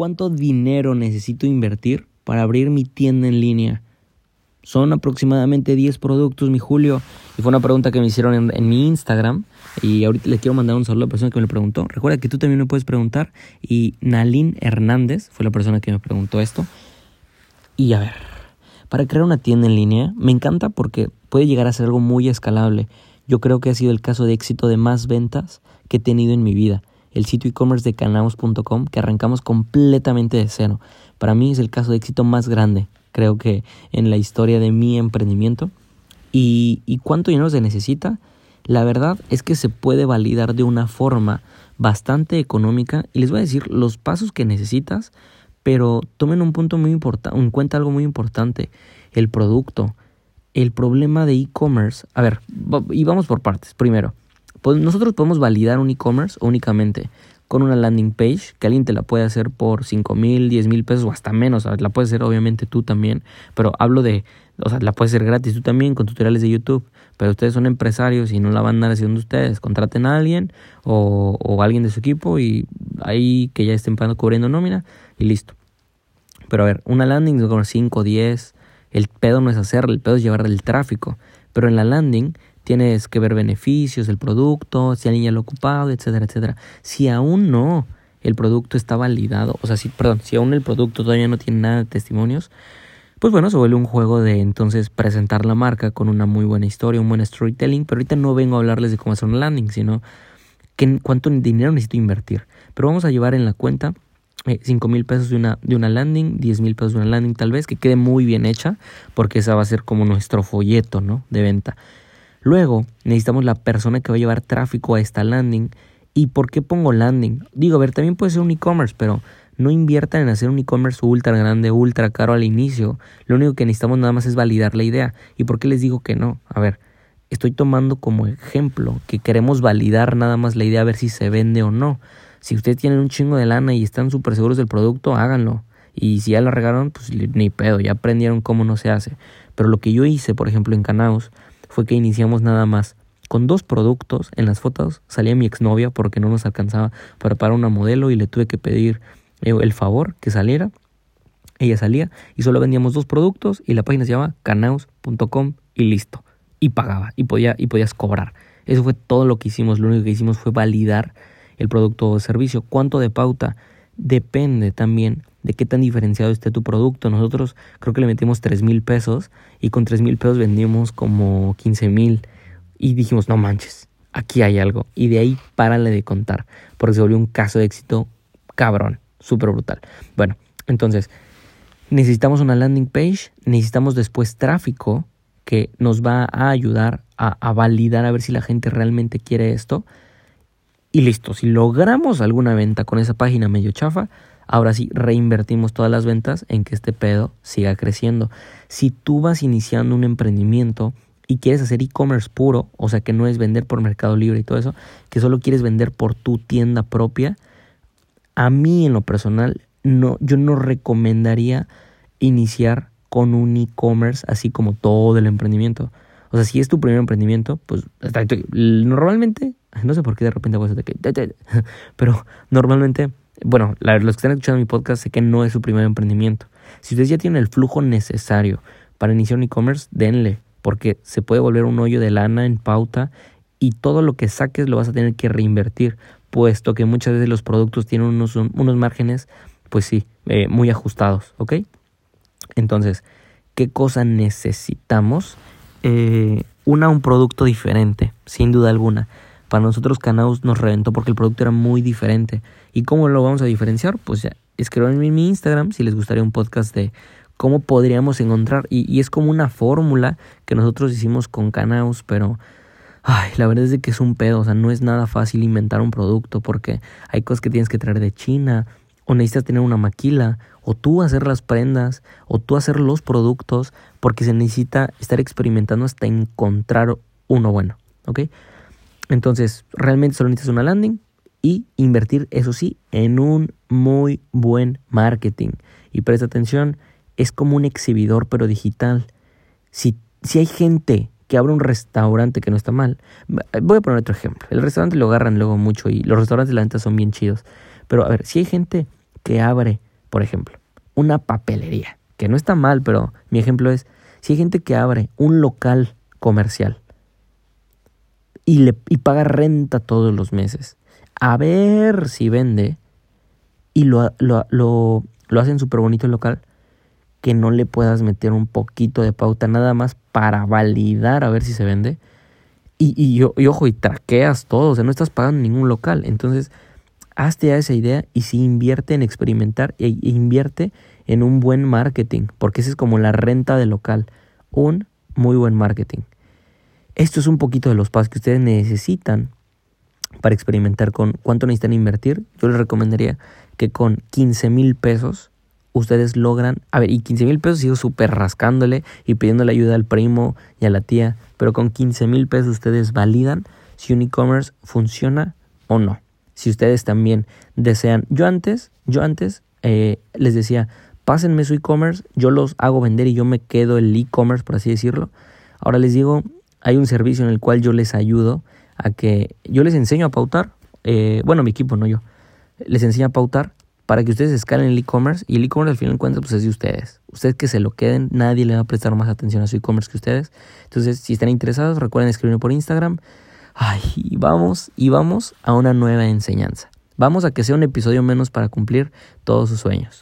¿cuánto dinero necesito invertir para abrir mi tienda en línea? Son aproximadamente 10 productos, mi Julio. Y fue una pregunta que me hicieron en, mi Instagram. Y ahorita le quiero mandar un saludo a la persona que me lo preguntó. Recuerda que tú también me puedes preguntar. Y Nalin Hernández fue la persona que me preguntó esto. Y a ver, para crear una tienda en línea, me encanta porque puede llegar a ser algo muy escalable. Yo creo que ha sido el caso de éxito de más ventas que he tenido en mi vida. El sitio e-commerce de canaos.com que arrancamos completamente de cero. Para mí es el caso de éxito más grande creo que en la historia de mi emprendimiento. ¿Y, y cuánto dinero se necesita? La verdad es que se puede validar de una forma bastante económica y les voy a decir los pasos que necesitas, pero tomen un punto muy importante, en cuenta algo muy importante, el producto. El problema de e-commerce, a ver, y vamos por partes. Primero, nosotros podemos validar un e-commerce únicamente con una landing page que alguien te la puede hacer por 5 mil, 10 mil pesos o hasta menos. La puedes hacer obviamente tú también, pero hablo de, o sea, la puedes hacer gratis tú también con tutoriales de YouTube. Pero ustedes son empresarios y no la van a andar haciendo ustedes. Contraten a alguien o, o alguien de su equipo y ahí que ya estén cubriendo nómina y listo. Pero a ver, una landing con 5, 10, el pedo no es hacerla, el pedo es llevar el tráfico. Pero en la landing Tienes que ver beneficios del producto, si alguien ya lo ha ocupado, etcétera, etcétera. Si aún no el producto está validado, o sea, si, perdón, si aún el producto todavía no tiene nada de testimonios, pues bueno, se vuelve un juego de entonces presentar la marca con una muy buena historia, un buen storytelling, pero ahorita no vengo a hablarles de cómo hacer un landing, sino que, cuánto dinero necesito invertir. Pero vamos a llevar en la cuenta eh, 5 mil pesos de una, de una landing, 10 mil pesos de una landing tal vez, que quede muy bien hecha, porque esa va a ser como nuestro folleto, ¿no? De venta. Luego necesitamos la persona que va a llevar tráfico a esta landing. ¿Y por qué pongo landing? Digo, a ver, también puede ser un e-commerce, pero no inviertan en hacer un e-commerce ultra grande, ultra caro al inicio. Lo único que necesitamos nada más es validar la idea. ¿Y por qué les digo que no? A ver, estoy tomando como ejemplo que queremos validar nada más la idea a ver si se vende o no. Si ustedes tienen un chingo de lana y están súper seguros del producto, háganlo. Y si ya lo regaron, pues ni pedo, ya aprendieron cómo no se hace. Pero lo que yo hice, por ejemplo, en Canaos, fue que iniciamos nada más con dos productos. En las fotos salía mi exnovia porque no nos alcanzaba para pagar una modelo y le tuve que pedir eh, el favor que saliera. Ella salía y solo vendíamos dos productos y la página se llama canaus.com y listo. Y pagaba y, podía, y podías cobrar. Eso fue todo lo que hicimos. Lo único que hicimos fue validar el producto o servicio. ¿Cuánto de pauta? Depende también de qué tan diferenciado esté tu producto. Nosotros creo que le metimos 3 mil pesos y con 3 mil pesos vendimos como 15 mil y dijimos, no manches, aquí hay algo. Y de ahí párale de contar, porque se volvió un caso de éxito cabrón, súper brutal. Bueno, entonces, necesitamos una landing page, necesitamos después tráfico que nos va a ayudar a, a validar a ver si la gente realmente quiere esto. Y listo, si logramos alguna venta con esa página medio chafa, Ahora sí, reinvertimos todas las ventas en que este pedo siga creciendo. Si tú vas iniciando un emprendimiento y quieres hacer e-commerce puro, o sea que no es vender por Mercado Libre y todo eso, que solo quieres vender por tu tienda propia, a mí en lo personal, no, yo no recomendaría iniciar con un e-commerce así como todo el emprendimiento. O sea, si es tu primer emprendimiento, pues normalmente, no sé por qué de repente voy a que, pero normalmente bueno, los que están escuchando mi podcast sé que no es su primer emprendimiento. Si ustedes ya tienen el flujo necesario para iniciar un e-commerce, denle, porque se puede volver un hoyo de lana en pauta y todo lo que saques lo vas a tener que reinvertir, puesto que muchas veces los productos tienen unos, unos márgenes, pues sí, eh, muy ajustados, ¿ok? Entonces, ¿qué cosa necesitamos? Eh, una, un producto diferente, sin duda alguna. Para nosotros Canaus nos reventó porque el producto era muy diferente. ¿Y cómo lo vamos a diferenciar? Pues ya, escriban en mi Instagram si les gustaría un podcast de cómo podríamos encontrar. Y, es como una fórmula que nosotros hicimos con Canaus, pero... Ay, la verdad es de que es un pedo, o sea, no es nada fácil inventar un producto porque hay cosas que tienes que traer de China, o necesitas tener una maquila, o tú hacer las prendas, o tú hacer los productos, porque se necesita estar experimentando hasta encontrar uno bueno, ¿ok? Entonces, realmente solo necesitas una landing y invertir, eso sí, en un muy buen marketing. Y presta atención, es como un exhibidor, pero digital. Si, si hay gente que abre un restaurante que no está mal, voy a poner otro ejemplo. El restaurante lo agarran luego mucho y los restaurantes la venta son bien chidos. Pero a ver, si hay gente que abre por ejemplo, una papelería, que no está mal, pero mi ejemplo es, si hay gente que abre un local comercial y, le, y paga renta todos los meses, a ver si vende y lo, lo, lo, lo hacen súper bonito el local, que no le puedas meter un poquito de pauta nada más para validar a ver si se vende. Y, y, y, ojo, y traqueas todo, o sea, no estás pagando ningún local. Entonces, hazte a esa idea y si invierte en experimentar e, e invierte en un buen marketing, porque esa es como la renta del local, un muy buen marketing. Esto es un poquito de los pasos que ustedes necesitan para experimentar con cuánto necesitan invertir. Yo les recomendaría que con 15 mil pesos ustedes logran, a ver, y 15 mil pesos sigo súper rascándole y pidiéndole ayuda al primo y a la tía, pero con 15 mil pesos ustedes validan si un e-commerce funciona o no. Si ustedes también desean, yo antes, yo antes eh, les decía, pásenme su e-commerce, yo los hago vender y yo me quedo el e-commerce, por así decirlo. Ahora les digo, hay un servicio en el cual yo les ayudo a que, yo les enseño a pautar, eh, bueno, mi equipo, no yo, les enseño a pautar para que ustedes escalen el e-commerce y el e-commerce al final de cuentas pues es de ustedes. Ustedes que se lo queden, nadie le va a prestar más atención a su e-commerce que ustedes. Entonces, si están interesados, recuerden escribirme por Instagram. Ay, vamos, y vamos a una nueva enseñanza. Vamos a que sea un episodio menos para cumplir todos sus sueños.